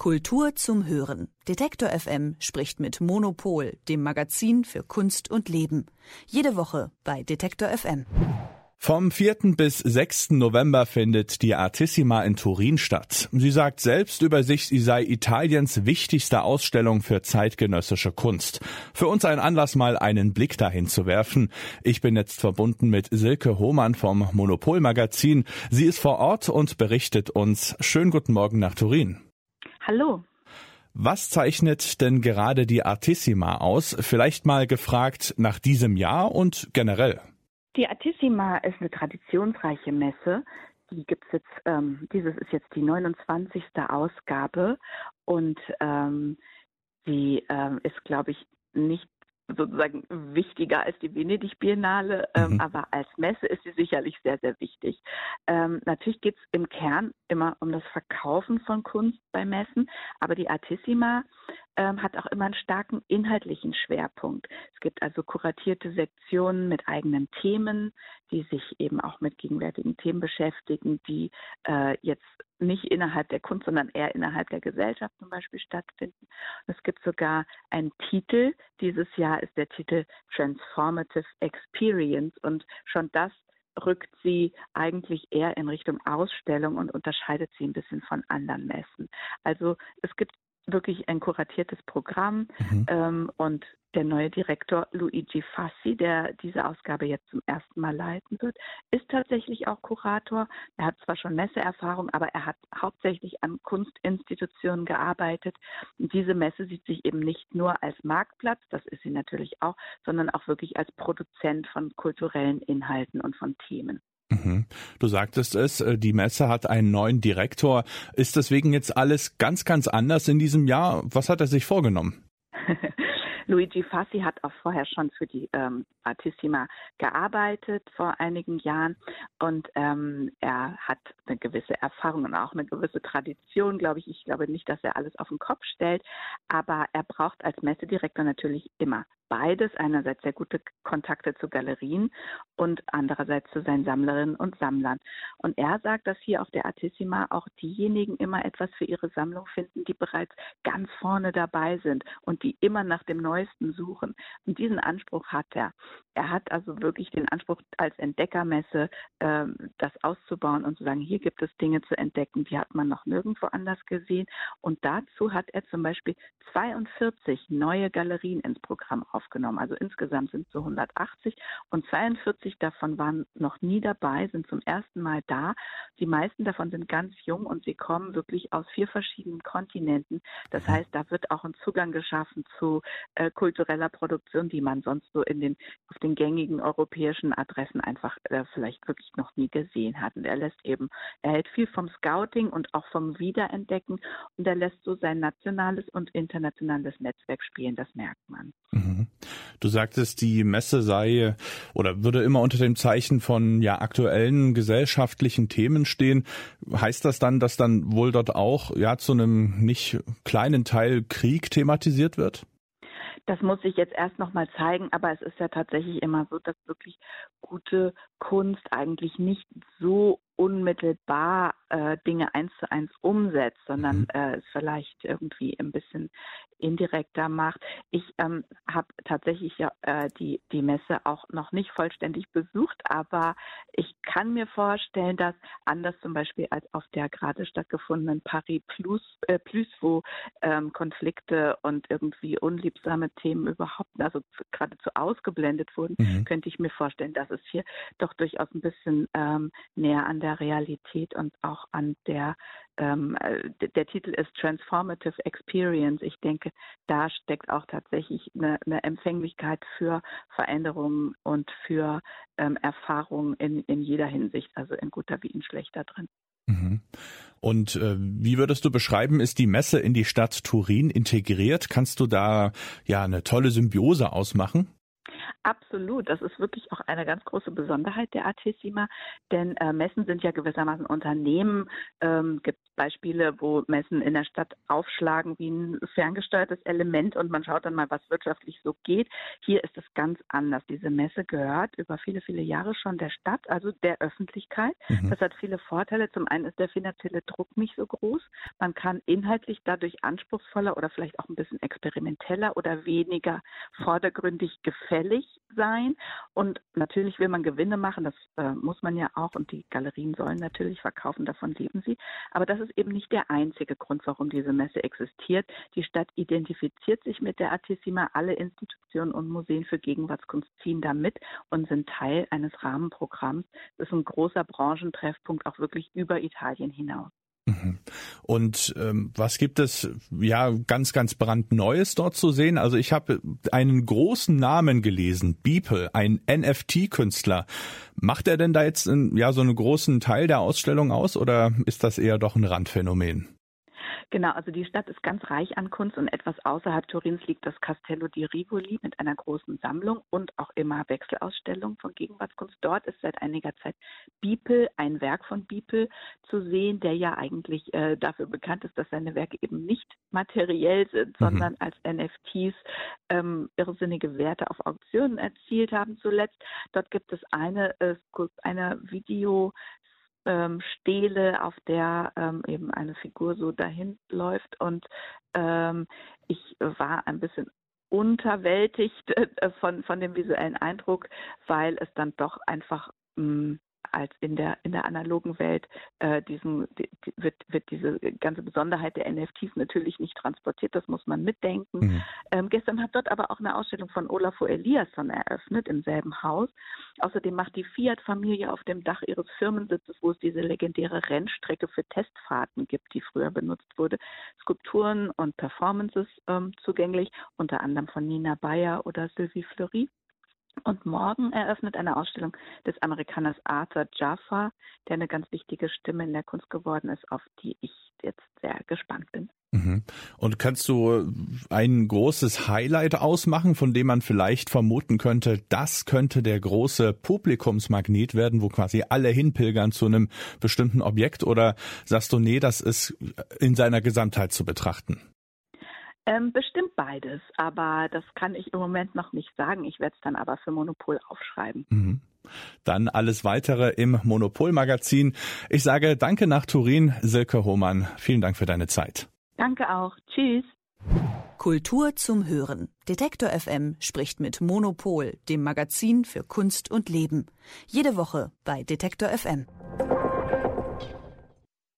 Kultur zum Hören. Detektor FM spricht mit Monopol, dem Magazin für Kunst und Leben. Jede Woche bei Detektor FM. Vom 4. bis 6. November findet die Artissima in Turin statt. Sie sagt selbst über sich, sie sei Italiens wichtigste Ausstellung für zeitgenössische Kunst. Für uns ein Anlass, mal einen Blick dahin zu werfen. Ich bin jetzt verbunden mit Silke Hohmann vom Monopol Magazin. Sie ist vor Ort und berichtet uns. Schönen guten Morgen nach Turin. Hallo. Was zeichnet denn gerade die Artissima aus? Vielleicht mal gefragt nach diesem Jahr und generell. Die Artissima ist eine traditionsreiche Messe. Die gibt's jetzt, ähm, dieses ist jetzt die 29. Ausgabe und ähm, sie ähm, ist, glaube ich, nicht sozusagen wichtiger als die Venedig Biennale, ähm, mhm. aber als Messe ist sie sicherlich sehr, sehr wichtig. Ähm, natürlich geht es im Kern immer um das Verkaufen von Kunst bei Messen, aber die Artissima ähm, hat auch immer einen starken inhaltlichen Schwerpunkt. Es gibt also kuratierte Sektionen mit eigenen Themen, die sich eben auch mit gegenwärtigen Themen beschäftigen, die äh, jetzt nicht innerhalb der Kunst, sondern eher innerhalb der Gesellschaft zum Beispiel stattfinden. Und es gibt sogar einen Titel. Dieses Jahr ist der Titel Transformative Experience und schon das rückt sie eigentlich eher in Richtung Ausstellung und unterscheidet sie ein bisschen von anderen Messen. Also es gibt wirklich ein kuratiertes Programm mhm. ähm, und der neue Direktor Luigi Fassi, der diese Ausgabe jetzt zum ersten Mal leiten wird, ist tatsächlich auch Kurator. Er hat zwar schon Messeerfahrung, aber er hat hauptsächlich an Kunstinstitutionen gearbeitet. Und diese Messe sieht sich eben nicht nur als Marktplatz, das ist sie natürlich auch, sondern auch wirklich als Produzent von kulturellen Inhalten und von Themen. Mhm. Du sagtest es, äh, die Messe hat einen neuen Direktor. Ist deswegen jetzt alles ganz, ganz anders in diesem Jahr? Was hat er sich vorgenommen? Luigi Fassi hat auch vorher schon für die ähm, Artissima gearbeitet vor einigen Jahren und ähm, er hat eine gewisse Erfahrung und auch eine gewisse Tradition, glaube ich. Ich glaube nicht, dass er alles auf den Kopf stellt, aber er braucht als Messedirektor natürlich immer beides. Einerseits sehr gute Kontakte zu Galerien und andererseits zu seinen Sammlerinnen und Sammlern. Und er sagt, dass hier auf der Artissima auch diejenigen immer etwas für ihre Sammlung finden, die bereits ganz vorne dabei sind und die immer nach dem Neuesten suchen. Und diesen Anspruch hat er. Er hat also wirklich den Anspruch, als Entdeckermesse äh, das auszubauen und zu sagen, hier gibt es Dinge zu entdecken, die hat man noch nirgendwo anders gesehen. Und dazu hat er zum Beispiel 42 neue Galerien ins Programm aufgenommen aufgenommen. Also insgesamt sind es so 180 und 42 davon waren noch nie dabei, sind zum ersten Mal da. Die meisten davon sind ganz jung und sie kommen wirklich aus vier verschiedenen Kontinenten. Das mhm. heißt, da wird auch ein Zugang geschaffen zu äh, kultureller Produktion, die man sonst so in den auf den gängigen europäischen Adressen einfach äh, vielleicht wirklich noch nie gesehen hat. Und er lässt eben, er hält viel vom Scouting und auch vom Wiederentdecken und er lässt so sein nationales und internationales Netzwerk spielen. Das merkt man. Mhm. Du sagtest, die Messe sei oder würde immer unter dem Zeichen von ja aktuellen gesellschaftlichen Themen stehen. Heißt das dann, dass dann wohl dort auch ja zu einem nicht kleinen Teil Krieg thematisiert wird? Das muss ich jetzt erst noch mal zeigen, aber es ist ja tatsächlich immer so, dass wirklich gute Kunst eigentlich nicht so unmittelbar äh, Dinge eins zu eins umsetzt, sondern mhm. äh, es vielleicht irgendwie ein bisschen indirekter macht. Ich ähm, habe tatsächlich ja äh, die, die Messe auch noch nicht vollständig besucht, aber ich kann mir vorstellen, dass anders zum Beispiel als auf der gerade stattgefundenen Paris Plus, äh, Plus wo ähm, Konflikte und irgendwie unliebsame Themen überhaupt, also geradezu ausgeblendet wurden, mhm. könnte ich mir vorstellen, dass es hier doch durchaus ein bisschen ähm, näher an der Realität und auch an der ähm, äh, der Titel ist Transformative Experience. Ich denke, da steckt auch tatsächlich eine, eine Empfänglichkeit für Veränderungen und für ähm, Erfahrungen in, in jeder Hinsicht, also in guter wie in schlechter drin. Mhm. Und äh, wie würdest du beschreiben, ist die Messe in die Stadt Turin integriert? Kannst du da ja eine tolle Symbiose ausmachen? Absolut, das ist wirklich auch eine ganz große Besonderheit der Artissima, denn äh, Messen sind ja gewissermaßen Unternehmen. Ähm, gibt Beispiele, wo Messen in der Stadt aufschlagen wie ein ferngesteuertes Element und man schaut dann mal, was wirtschaftlich so geht. Hier ist es ganz anders. Diese Messe gehört über viele, viele Jahre schon der Stadt, also der Öffentlichkeit. Mhm. Das hat viele Vorteile. Zum einen ist der finanzielle Druck nicht so groß. Man kann inhaltlich dadurch anspruchsvoller oder vielleicht auch ein bisschen experimenteller oder weniger vordergründig gefällig sein. Und natürlich will man Gewinne machen, das äh, muss man ja auch. Und die Galerien sollen natürlich verkaufen, davon leben sie. Aber das ist eben nicht der einzige Grund, warum diese Messe existiert. Die Stadt identifiziert sich mit der Artissima. Alle Institutionen und Museen für Gegenwartskunst ziehen da mit und sind Teil eines Rahmenprogramms. Das ist ein großer Branchentreffpunkt, auch wirklich über Italien hinaus. Mhm. Und ähm, was gibt es ja ganz, ganz brandneues dort zu sehen? Also ich habe einen großen Namen gelesen, Beeple, ein NFT-Künstler. Macht er denn da jetzt ja so einen großen Teil der Ausstellung aus oder ist das eher doch ein Randphänomen? Genau, also die Stadt ist ganz reich an Kunst und etwas außerhalb Turins liegt das Castello di Rivoli mit einer großen Sammlung und auch immer Wechselausstellungen von Gegenwartskunst. Dort ist seit einiger Zeit Biepel, ein Werk von Biepel zu sehen, der ja eigentlich äh, dafür bekannt ist, dass seine Werke eben nicht materiell sind, mhm. sondern als NFTs ähm, irrsinnige Werte auf Auktionen erzielt haben zuletzt. Dort gibt es eine, äh, eine Video ähm, Stele, auf der ähm, eben eine Figur so dahin läuft. Und ähm, ich war ein bisschen unterwältigt äh, von, von dem visuellen Eindruck, weil es dann doch einfach mh, mm, als in der in der analogen Welt äh, diesen die, wird wird diese ganze Besonderheit der NFTs natürlich nicht transportiert. Das muss man mitdenken. Mhm. Ähm, gestern hat dort aber auch eine Ausstellung von Olafur Eliasson eröffnet im selben Haus. Außerdem macht die Fiat-Familie auf dem Dach ihres Firmensitzes, wo es diese legendäre Rennstrecke für Testfahrten gibt, die früher benutzt wurde, Skulpturen und Performances ähm, zugänglich, unter anderem von Nina Bayer oder Sylvie Fleury. Und morgen eröffnet eine Ausstellung des Amerikaners Arthur Jaffa, der eine ganz wichtige Stimme in der Kunst geworden ist, auf die ich jetzt sehr gespannt bin. Mhm. Und kannst du ein großes Highlight ausmachen, von dem man vielleicht vermuten könnte, das könnte der große Publikumsmagnet werden, wo quasi alle hinpilgern zu einem bestimmten Objekt? Oder sagst du, nee, das ist in seiner Gesamtheit zu betrachten? Ähm, bestimmt beides, aber das kann ich im Moment noch nicht sagen. Ich werde es dann aber für Monopol aufschreiben. Mhm. Dann alles weitere im Monopol-Magazin. Ich sage Danke nach Turin, Silke Hohmann. Vielen Dank für deine Zeit. Danke auch. Tschüss. Kultur zum Hören. Detektor FM spricht mit Monopol, dem Magazin für Kunst und Leben. Jede Woche bei Detektor FM.